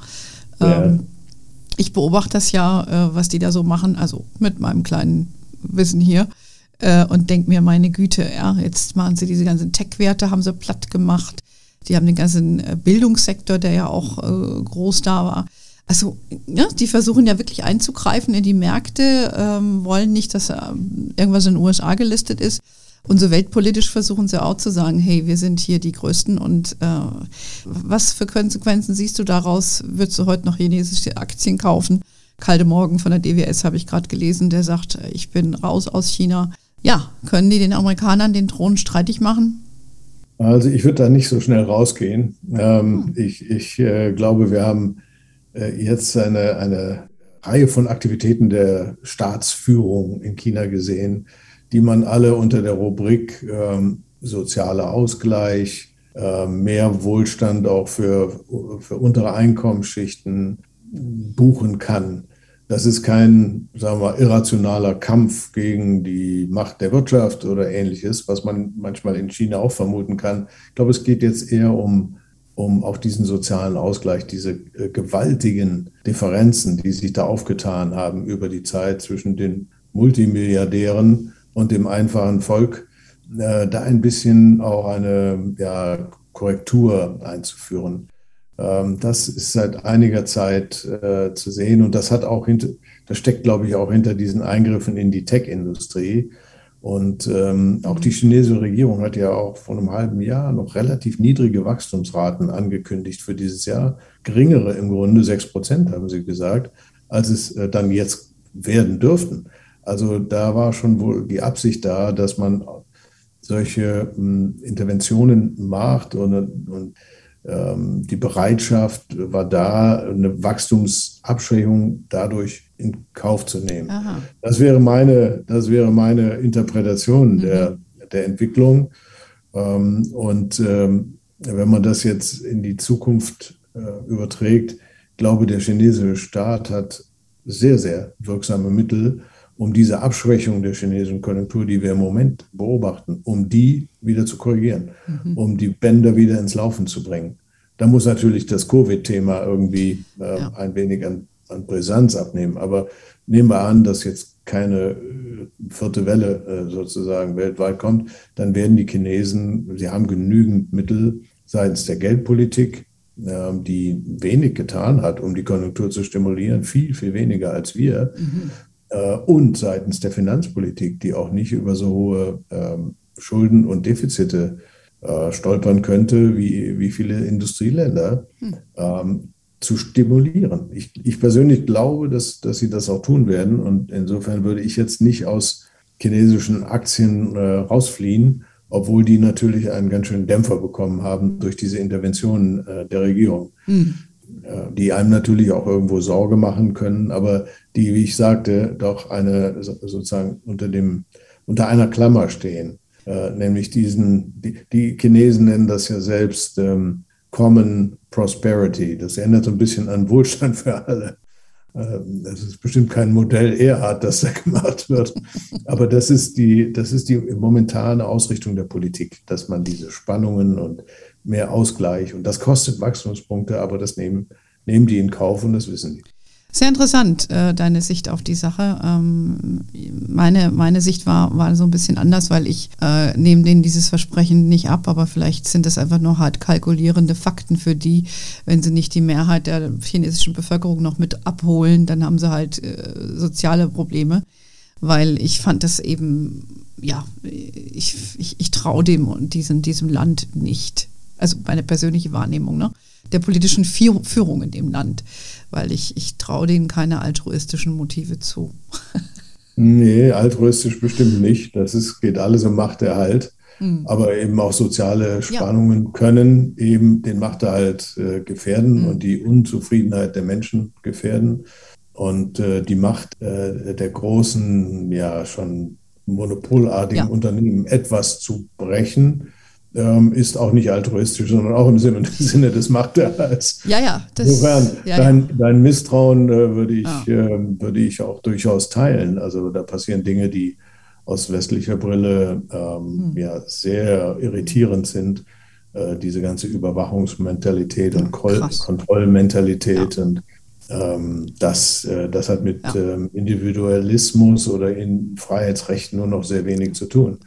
Ja. Ähm, ich beobachte das ja, äh, was die da so machen, also mit meinem kleinen Wissen hier äh, und denke mir, meine Güte, ja, jetzt machen sie diese ganzen Tech-Werte, haben sie platt gemacht. Die haben den ganzen äh, Bildungssektor, der ja auch äh, groß da war. Also, ja, die versuchen ja wirklich einzugreifen in die Märkte, ähm, wollen nicht, dass äh, irgendwas in den USA gelistet ist. Und so weltpolitisch versuchen sie auch zu sagen, hey, wir sind hier die Größten und äh, was für Konsequenzen siehst du daraus? Würdest du heute noch chinesische Aktien kaufen? Kalte Morgen von der DWS habe ich gerade gelesen, der sagt, ich bin raus aus China. Ja, können die den Amerikanern den Thron streitig machen? Also ich würde da nicht so schnell rausgehen. Ähm, hm. ich, ich äh, glaube, wir haben äh, jetzt eine, eine Reihe von Aktivitäten der Staatsführung in China gesehen, die man alle unter der Rubrik ähm, sozialer Ausgleich, äh, mehr Wohlstand auch für, für untere Einkommensschichten buchen kann. Das ist kein, sagen wir, irrationaler Kampf gegen die Macht der Wirtschaft oder ähnliches, was man manchmal in China auch vermuten kann. Ich glaube, es geht jetzt eher um, um auch diesen sozialen Ausgleich, diese äh, gewaltigen Differenzen, die sich da aufgetan haben über die Zeit zwischen den Multimilliardären und dem einfachen Volk, äh, da ein bisschen auch eine ja, Korrektur einzuführen. Ähm, das ist seit einiger Zeit äh, zu sehen und das hat auch hinter, das steckt, glaube ich, auch hinter diesen Eingriffen in die Tech-Industrie. Und ähm, auch die chinesische Regierung hat ja auch vor einem halben Jahr noch relativ niedrige Wachstumsraten angekündigt für dieses Jahr. Geringere im Grunde, 6 Prozent haben sie gesagt, als es äh, dann jetzt werden dürften. Also da war schon wohl die Absicht da, dass man solche äh, Interventionen macht und, und die Bereitschaft war da, eine Wachstumsabschwächung dadurch in Kauf zu nehmen. Aha. Das wäre meine, das wäre meine Interpretation mhm. der, der Entwicklung. Ähm, und ähm, wenn man das jetzt in die Zukunft äh, überträgt, glaube der chinesische Staat hat sehr, sehr wirksame Mittel, um diese Abschwächung der chinesischen Konjunktur, die wir im Moment beobachten, um die wieder zu korrigieren, mhm. um die Bänder wieder ins Laufen zu bringen. Da muss natürlich das Covid-Thema irgendwie äh, ja. ein wenig an, an, Brisanz abnehmen. Aber nehmen wir an, dass jetzt keine äh, vierte Welle äh, sozusagen weltweit kommt, dann werden die Chinesen, sie haben genügend Mittel seitens der Geldpolitik, ähm, die wenig getan hat, um die Konjunktur zu stimulieren, viel, viel weniger als wir. Mhm und seitens der Finanzpolitik, die auch nicht über so hohe ähm, Schulden und Defizite äh, stolpern könnte, wie, wie viele Industrieländer, hm. ähm, zu stimulieren. Ich, ich persönlich glaube, dass, dass sie das auch tun werden. Und insofern würde ich jetzt nicht aus chinesischen Aktien äh, rausfliehen, obwohl die natürlich einen ganz schönen Dämpfer bekommen haben durch diese Interventionen äh, der Regierung. Hm die einem natürlich auch irgendwo Sorge machen können, aber die, wie ich sagte, doch eine sozusagen unter dem unter einer Klammer stehen, äh, nämlich diesen, die, die, Chinesen nennen das ja selbst ähm, Common Prosperity. Das erinnert so ein bisschen an Wohlstand für alle. Ähm, das ist bestimmt kein Modell Erhard, das da gemacht wird. Aber das ist die, das ist die momentane Ausrichtung der Politik, dass man diese Spannungen und mehr Ausgleich. Und das kostet Wachstumspunkte, aber das nehmen, nehmen die in Kauf und das wissen die. Sehr interessant, äh, deine Sicht auf die Sache. Ähm, meine, meine Sicht war, war so ein bisschen anders, weil ich äh, nehme denen dieses Versprechen nicht ab, aber vielleicht sind das einfach nur hart kalkulierende Fakten für die, wenn sie nicht die Mehrheit der chinesischen Bevölkerung noch mit abholen, dann haben sie halt äh, soziale Probleme, weil ich fand das eben, ja, ich, ich, ich traue dem diesem, diesem Land nicht also meine persönliche Wahrnehmung, ne, der politischen Führung in dem Land, weil ich, ich traue denen keine altruistischen Motive zu. nee, altruistisch bestimmt nicht. Das ist, geht alles um Machterhalt. Mhm. Aber eben auch soziale Spannungen ja. können eben den Machterhalt äh, gefährden mhm. und die Unzufriedenheit der Menschen gefährden. Und äh, die Macht äh, der großen, ja schon monopolartigen ja. Unternehmen etwas zu brechen, ähm, ist auch nicht altruistisch, sondern auch im Sinne, Sinne des Machterhalts. Ja, ja. Das, Insofern, ja, dein, ja. dein, Misstrauen äh, würde, ich, ah. äh, würde ich auch durchaus teilen. Also da passieren Dinge, die aus westlicher Brille ähm, hm. ja, sehr irritierend sind. Äh, diese ganze Überwachungsmentalität und Krass. Kontrollmentalität. Und ähm, das, äh, das hat mit ähm, Individualismus oder in Freiheitsrechten nur noch sehr wenig zu tun.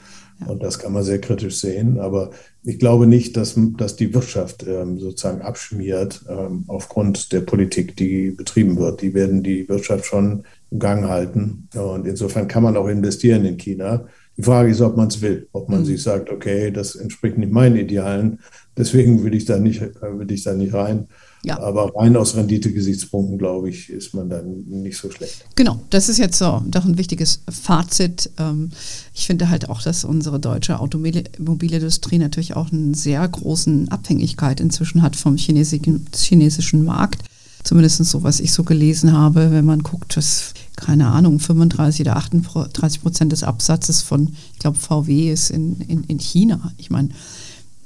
Und das kann man sehr kritisch sehen. Aber ich glaube nicht, dass, dass die Wirtschaft ähm, sozusagen abschmiert ähm, aufgrund der Politik, die betrieben wird. Die werden die Wirtschaft schon im Gang halten. Und insofern kann man auch investieren in China. Die Frage ist, ob man es will, ob man mhm. sich sagt, okay, das entspricht nicht meinen Idealen, deswegen will ich da nicht, will ich da nicht rein. Ja. Aber rein aus Renditegesichtspunkten, glaube ich, ist man dann nicht so schlecht. Genau, das ist jetzt so doch ein wichtiges Fazit. Ähm, ich finde halt auch, dass unsere deutsche Automobilindustrie natürlich auch eine sehr großen Abhängigkeit inzwischen hat vom chinesischen, chinesischen Markt. Zumindest so, was ich so gelesen habe, wenn man guckt, dass, keine Ahnung, 35 oder 38 Prozent des Absatzes von, ich glaube, VW ist in, in, in China. Ich meine,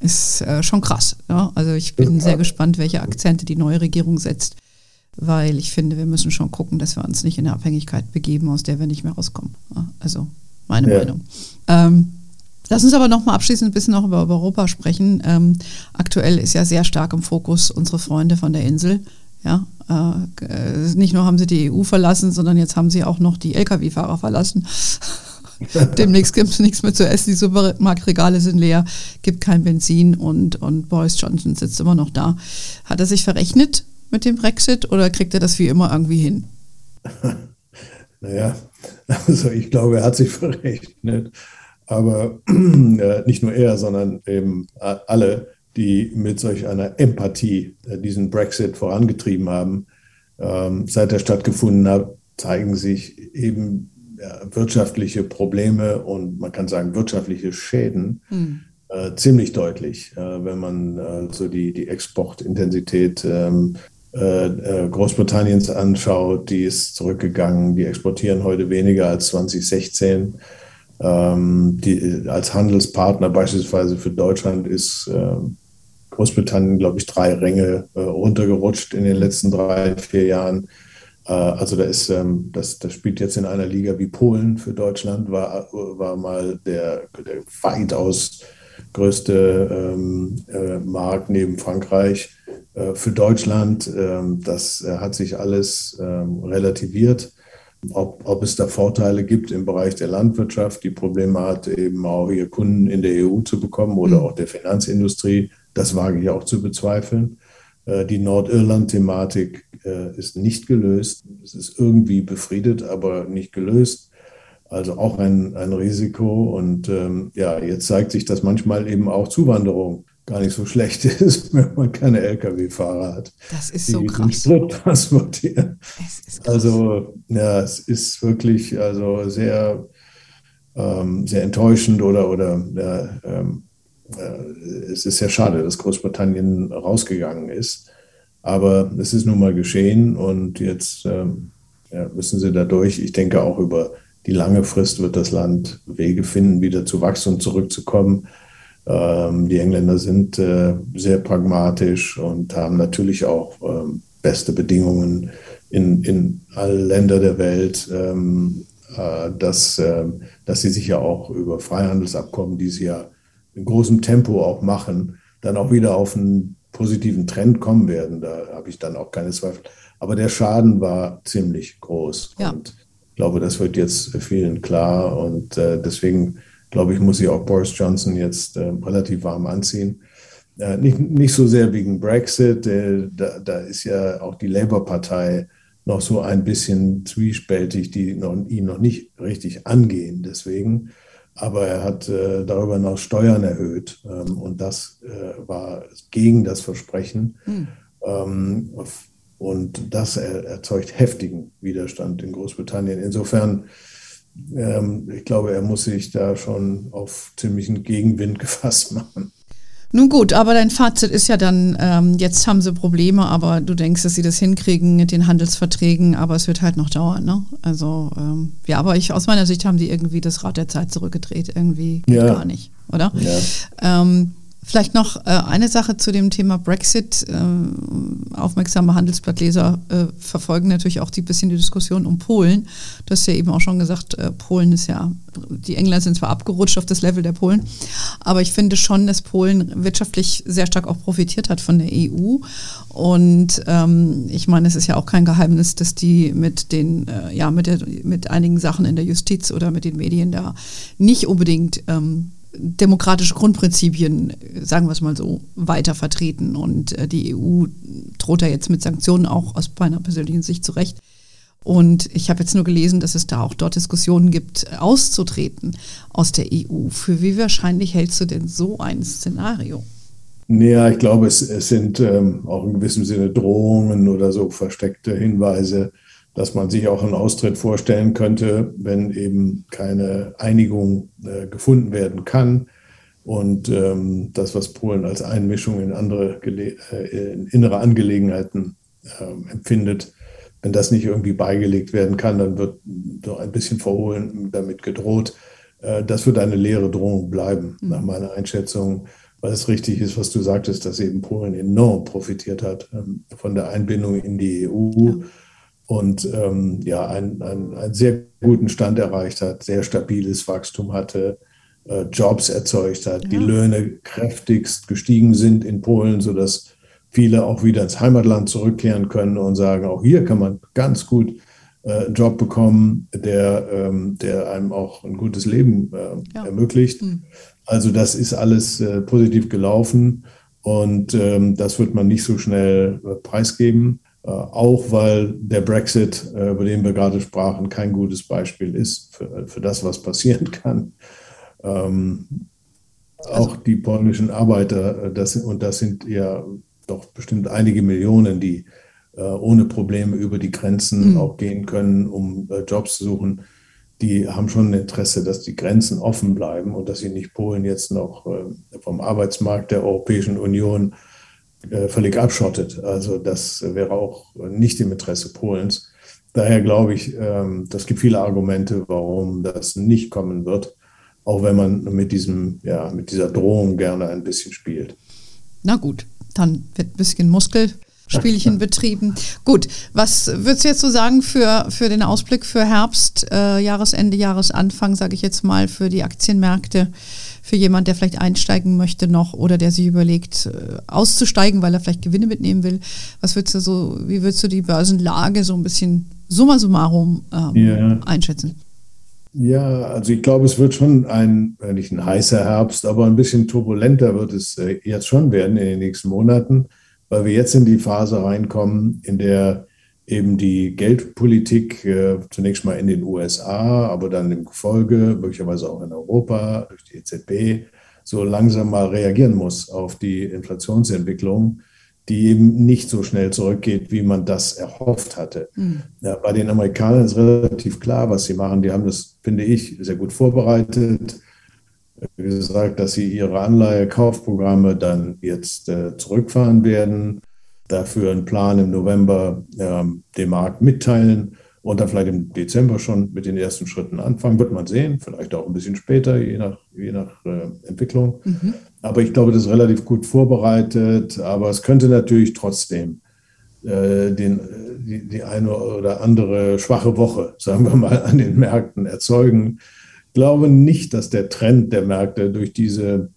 ist äh, schon krass. Ja? Also ich bin sehr gespannt, welche Akzente die neue Regierung setzt. weil ich finde, wir müssen schon gucken, dass wir uns nicht in eine Abhängigkeit begeben, aus der wir nicht mehr rauskommen. Also meine ja. Meinung. Ähm, Lass uns aber noch mal abschließend ein bisschen noch über, Europa sprechen. Ähm, aktuell ist ja sehr stark im Fokus unsere Freunde von der Insel. Ja, äh, nicht nur haben sie die EU verlassen, sondern jetzt haben sie auch noch die Lkw-Fahrer verlassen. Demnächst gibt es nichts mehr zu essen, die Supermarktregale sind leer, gibt kein Benzin und, und Boris Johnson sitzt immer noch da. Hat er sich verrechnet mit dem Brexit oder kriegt er das wie immer irgendwie hin? Naja, also ich glaube, er hat sich verrechnet. Aber äh, nicht nur er, sondern eben alle, die mit solch einer Empathie äh, diesen Brexit vorangetrieben haben, ähm, seit er stattgefunden hat, zeigen sich eben wirtschaftliche Probleme und man kann sagen wirtschaftliche Schäden mhm. ziemlich deutlich, wenn man so die, die Exportintensität ähm, Großbritanniens anschaut, die ist zurückgegangen, die exportieren heute weniger als 2016 ähm, die, als Handelspartner beispielsweise für Deutschland ist äh, Großbritannien, glaube ich, drei Ränge äh, runtergerutscht in den letzten drei, vier Jahren. Äh, also da ist, ähm, das, das spielt jetzt in einer Liga wie Polen für Deutschland, war, war mal der, der weitaus größte ähm, äh, Markt neben Frankreich äh, für Deutschland. Ähm, das äh, hat sich alles relativiert ob, ob es da Vorteile gibt im Bereich der Landwirtschaft, die Probleme hat, eben auch ihre Kunden in der EU zu bekommen oder mhm. auch der Finanzindustrie. Das wage ich auch zu bezweifeln. Äh, die Nordirland-Thematik äh, ist nicht gelöst. Es ist irgendwie befriedet, aber nicht gelöst. Also auch ein, ein Risiko. Und ähm, ja, jetzt zeigt sich, dass manchmal eben auch Zuwanderung gar nicht so schlecht ist, wenn man keine Lkw-Fahrer hat. Das ist so krass. Transportieren. Also ja, es ist wirklich also sehr, ähm, sehr enttäuschend oder, oder ja, ähm, äh, es ist sehr schade, dass Großbritannien rausgegangen ist. Aber es ist nun mal geschehen und jetzt ähm, ja, müssen sie dadurch. Ich denke auch über die lange Frist wird das Land Wege finden, wieder zu wachsen und zurückzukommen. Ähm, die Engländer sind äh, sehr pragmatisch und haben natürlich auch ähm, beste Bedingungen in, in alle Länder der Welt, äh, dass, äh, dass sie sich ja auch über Freihandelsabkommen, die sie ja in großem Tempo auch machen, dann auch wieder auf einen positiven Trend kommen werden. Da habe ich dann auch keine Zweifel. Aber der Schaden war ziemlich groß. Ja. Und ich glaube, das wird jetzt vielen klar. Und äh, deswegen glaube ich, muss sich auch Boris Johnson jetzt äh, relativ warm anziehen. Äh, nicht, nicht so sehr wegen Brexit, äh, da, da, ist ja auch die Labour-Partei noch so ein bisschen zwiespältig, die noch, ihn noch nicht richtig angehen. Deswegen, aber er hat äh, darüber hinaus Steuern erhöht ähm, und das äh, war gegen das Versprechen. Hm. Ähm, und das erzeugt heftigen Widerstand in Großbritannien. Insofern ähm, ich glaube, er muss sich da schon auf ziemlichen Gegenwind gefasst machen. Nun gut, aber dein Fazit ist ja dann, ähm, jetzt haben sie Probleme, aber du denkst, dass sie das hinkriegen mit den Handelsverträgen, aber es wird halt noch dauern, ne? Also, ähm, ja, aber ich, aus meiner Sicht haben die irgendwie das Rad der Zeit zurückgedreht, irgendwie ja. gar nicht, oder? Ja. Ähm, Vielleicht noch äh, eine Sache zu dem Thema Brexit. Äh, aufmerksame Handelsblattleser äh, verfolgen natürlich auch die bisschen die Diskussion um Polen. Du hast ja eben auch schon gesagt, äh, Polen ist ja, die Engländer sind zwar abgerutscht auf das Level der Polen, aber ich finde schon, dass Polen wirtschaftlich sehr stark auch profitiert hat von der EU. Und ähm, ich meine, es ist ja auch kein Geheimnis, dass die mit den, äh, ja, mit, der, mit einigen Sachen in der Justiz oder mit den Medien da nicht unbedingt ähm, demokratische Grundprinzipien, sagen wir es mal so, weiter vertreten. Und äh, die EU droht da jetzt mit Sanktionen auch aus meiner persönlichen Sicht zurecht. Und ich habe jetzt nur gelesen, dass es da auch dort Diskussionen gibt, auszutreten aus der EU. Für wie wahrscheinlich hältst du denn so ein Szenario? Naja, ich glaube, es, es sind ähm, auch in gewissem Sinne Drohungen oder so versteckte Hinweise, dass man sich auch einen Austritt vorstellen könnte, wenn eben keine Einigung äh, gefunden werden kann. Und ähm, das, was Polen als Einmischung in andere äh, in innere Angelegenheiten äh, empfindet, wenn das nicht irgendwie beigelegt werden kann, dann wird so ein bisschen verhohlen damit gedroht. Äh, das wird eine leere Drohung bleiben, mhm. nach meiner Einschätzung. weil es richtig ist, was du sagtest, dass eben Polen enorm profitiert hat ähm, von der Einbindung in die EU. Und ähm, ja, einen, einen, einen, sehr guten Stand erreicht hat, sehr stabiles Wachstum hatte, äh, Jobs erzeugt hat, ja. die Löhne kräftigst gestiegen sind in Polen, sodass viele auch wieder ins Heimatland zurückkehren können und sagen, auch hier kann man ganz gut äh, einen Job bekommen, der, ähm, der einem auch ein gutes Leben äh, ja. ermöglicht. Mhm. Also das ist alles äh, positiv gelaufen und ähm, das wird man nicht so schnell äh, preisgeben, auch weil der Brexit, äh, über den wir gerade sprachen, kein gutes Beispiel ist für, für das, was passieren kann. Ähm, also, auch die polnischen Arbeiter, äh, das, und das sind ja doch bestimmt einige Millionen, die äh, ohne Probleme über die Grenzen mhm. auch gehen können, um äh, Jobs zu suchen die haben schon ein Interesse, dass die Grenzen offen bleiben und dass sie nicht Polen jetzt noch äh, vom Arbeitsmarkt der Europäischen Union äh, völlig abschottet. Also das wäre auch nicht im Interesse Polens. Daher glaube ich, ähm, das gibt viele Argumente, warum das nicht kommen wird, auch wenn man mit, diesem, ja, mit dieser Drohung gerne ein bisschen spielt. Na gut, dann wird ein bisschen Muskel Spielchen betrieben. Gut, was würdest du jetzt so sagen für, für den Ausblick für Herbst, äh, Jahresende, Jahresanfang, sage ich jetzt mal, für die Aktienmärkte, für jemand, der vielleicht einsteigen möchte noch oder der sich überlegt, äh, auszusteigen, weil er vielleicht Gewinne mitnehmen will? Was würdest du so, wie würdest du die Börsenlage so ein bisschen summa summarum ähm, yeah. einschätzen? Ja, also ich glaube, es wird schon ein, nicht ein heißer Herbst, aber ein bisschen turbulenter wird es äh, jetzt schon werden in den nächsten Monaten weil wir jetzt in die Phase reinkommen, in der eben die Geldpolitik äh, zunächst mal in den USA, aber dann im Gefolge, möglicherweise auch in Europa durch die EZB, so langsam mal reagieren muss auf die Inflationsentwicklung, die eben nicht so schnell zurückgeht, wie man das erhofft hatte. Mhm. Ja, bei den Amerikanern ist relativ klar, was sie machen. Die haben das, finde ich, sehr gut vorbereitet gesagt, dass sie ihre Anleihekaufprogramme dann jetzt äh, zurückfahren werden, dafür einen Plan im November äh, dem Markt mitteilen und dann vielleicht im Dezember schon mit den ersten Schritten anfangen. Wird man sehen, vielleicht auch ein bisschen später, je nach, je nach äh, Entwicklung. Mhm. Aber ich glaube, das ist relativ gut vorbereitet. Aber es könnte natürlich trotzdem äh, den, die, die eine oder andere schwache Woche, sagen wir mal, an den Märkten erzeugen glaube nicht, dass der Trend der Märkte durch diese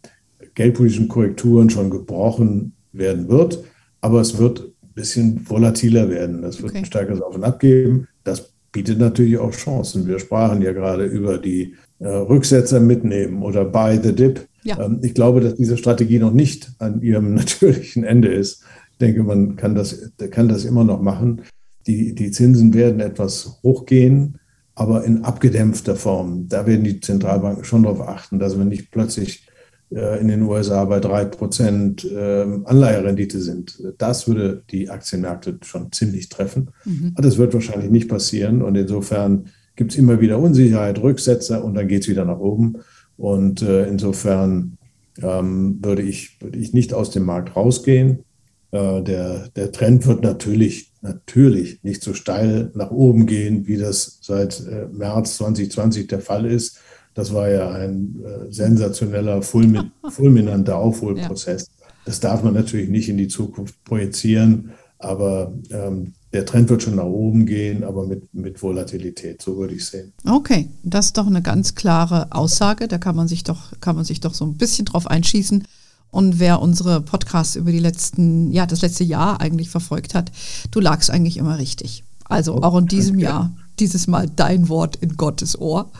geldpolitischen Korrekturen schon gebrochen werden wird, aber es wird ein bisschen volatiler werden. Das wird okay. ein stärkeres Auf und Ab geben. Das bietet natürlich auch Chancen. Wir sprachen ja gerade über die äh, Rücksetzer mitnehmen oder Buy the Dip. Ja. Ähm, ich glaube, dass diese Strategie noch nicht an ihrem natürlichen Ende ist. Ich denke, man kann das, kann das immer noch machen. Die, die Zinsen werden etwas hochgehen aber in abgedämpfter Form. Da werden die Zentralbanken schon darauf achten, dass wir nicht plötzlich in den USA bei drei Prozent äh, Anleiherendite sind. Das würde die Aktienmärkte schon ziemlich treffen. Mhm. Aber das wird wahrscheinlich nicht passieren. Und insofern gibt es immer wieder Unsicherheit, Rücksetzer und dann geht es wieder nach oben. Und äh, insofern ähm, würde, ich, würde ich nicht aus dem Markt rausgehen. Äh, der, der Trend wird natürlich, natürlich nicht so steil nach oben gehen, wie das seit äh, März 2020 der Fall ist. Das war ja ein äh, sensationeller, fulmin fulminanter Aufholprozess. Ja. Das darf man natürlich nicht in die Zukunft projizieren, aber ähm, der Trend wird schon nach oben gehen, aber mit, mit Volatilität, so würde ich sehen. Okay, das ist doch eine ganz klare Aussage. Da kann man sich doch, kann man sich doch so ein bisschen drauf einschießen. Und wer unsere Podcasts über die letzten, ja, das letzte Jahr eigentlich verfolgt hat, du lagst eigentlich immer richtig. Also auch in diesem. Jahr dieses Mal dein Wort in Gottes Ohr.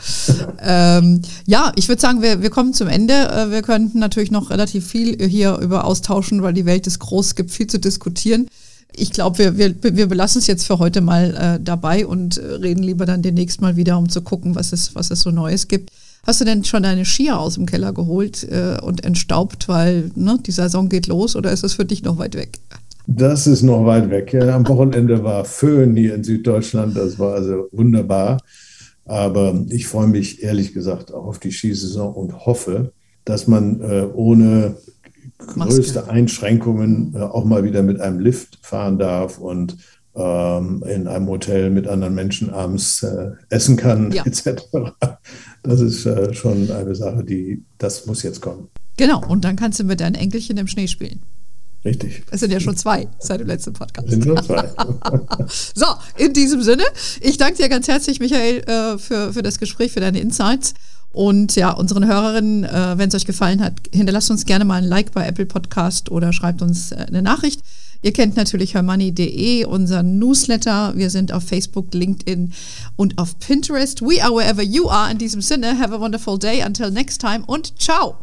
ähm, ja, ich würde sagen, wir, wir kommen zum Ende. Äh, wir könnten natürlich noch relativ viel hier über austauschen, weil die Welt ist groß, es gibt viel zu diskutieren. Ich glaube, wir, wir, wir belassen es jetzt für heute mal äh, dabei und äh, reden lieber dann demnächst mal wieder, um zu gucken, was es, was es so Neues gibt. Hast du denn schon deine Skier aus dem Keller geholt äh, und entstaubt, weil ne, die Saison geht los oder ist das für dich noch weit weg? Das ist noch weit weg. Am Wochenende war Föhn hier in Süddeutschland. Das war also wunderbar. Aber ich freue mich ehrlich gesagt auch auf die Skisaison und hoffe, dass man äh, ohne größte Maske. Einschränkungen äh, auch mal wieder mit einem Lift fahren darf und ähm, in einem Hotel mit anderen Menschen abends äh, essen kann, ja. etc. Das ist äh, schon eine Sache, die, das muss jetzt kommen. Genau, und dann kannst du mit deinen Enkelchen im Schnee spielen. Richtig. Es sind ja schon zwei seit dem letzten Podcast. Sind schon zwei. so, in diesem Sinne, ich danke dir ganz herzlich, Michael, äh, für, für das Gespräch, für deine Insights. Und ja, unseren Hörerinnen, äh, wenn es euch gefallen hat, hinterlasst uns gerne mal ein Like bei Apple Podcast oder schreibt uns äh, eine Nachricht. Ihr kennt natürlich hermoney.de, unseren Newsletter. Wir sind auf Facebook, LinkedIn und auf Pinterest. We are wherever you are. In diesem Sinne, have a wonderful day. Until next time und ciao.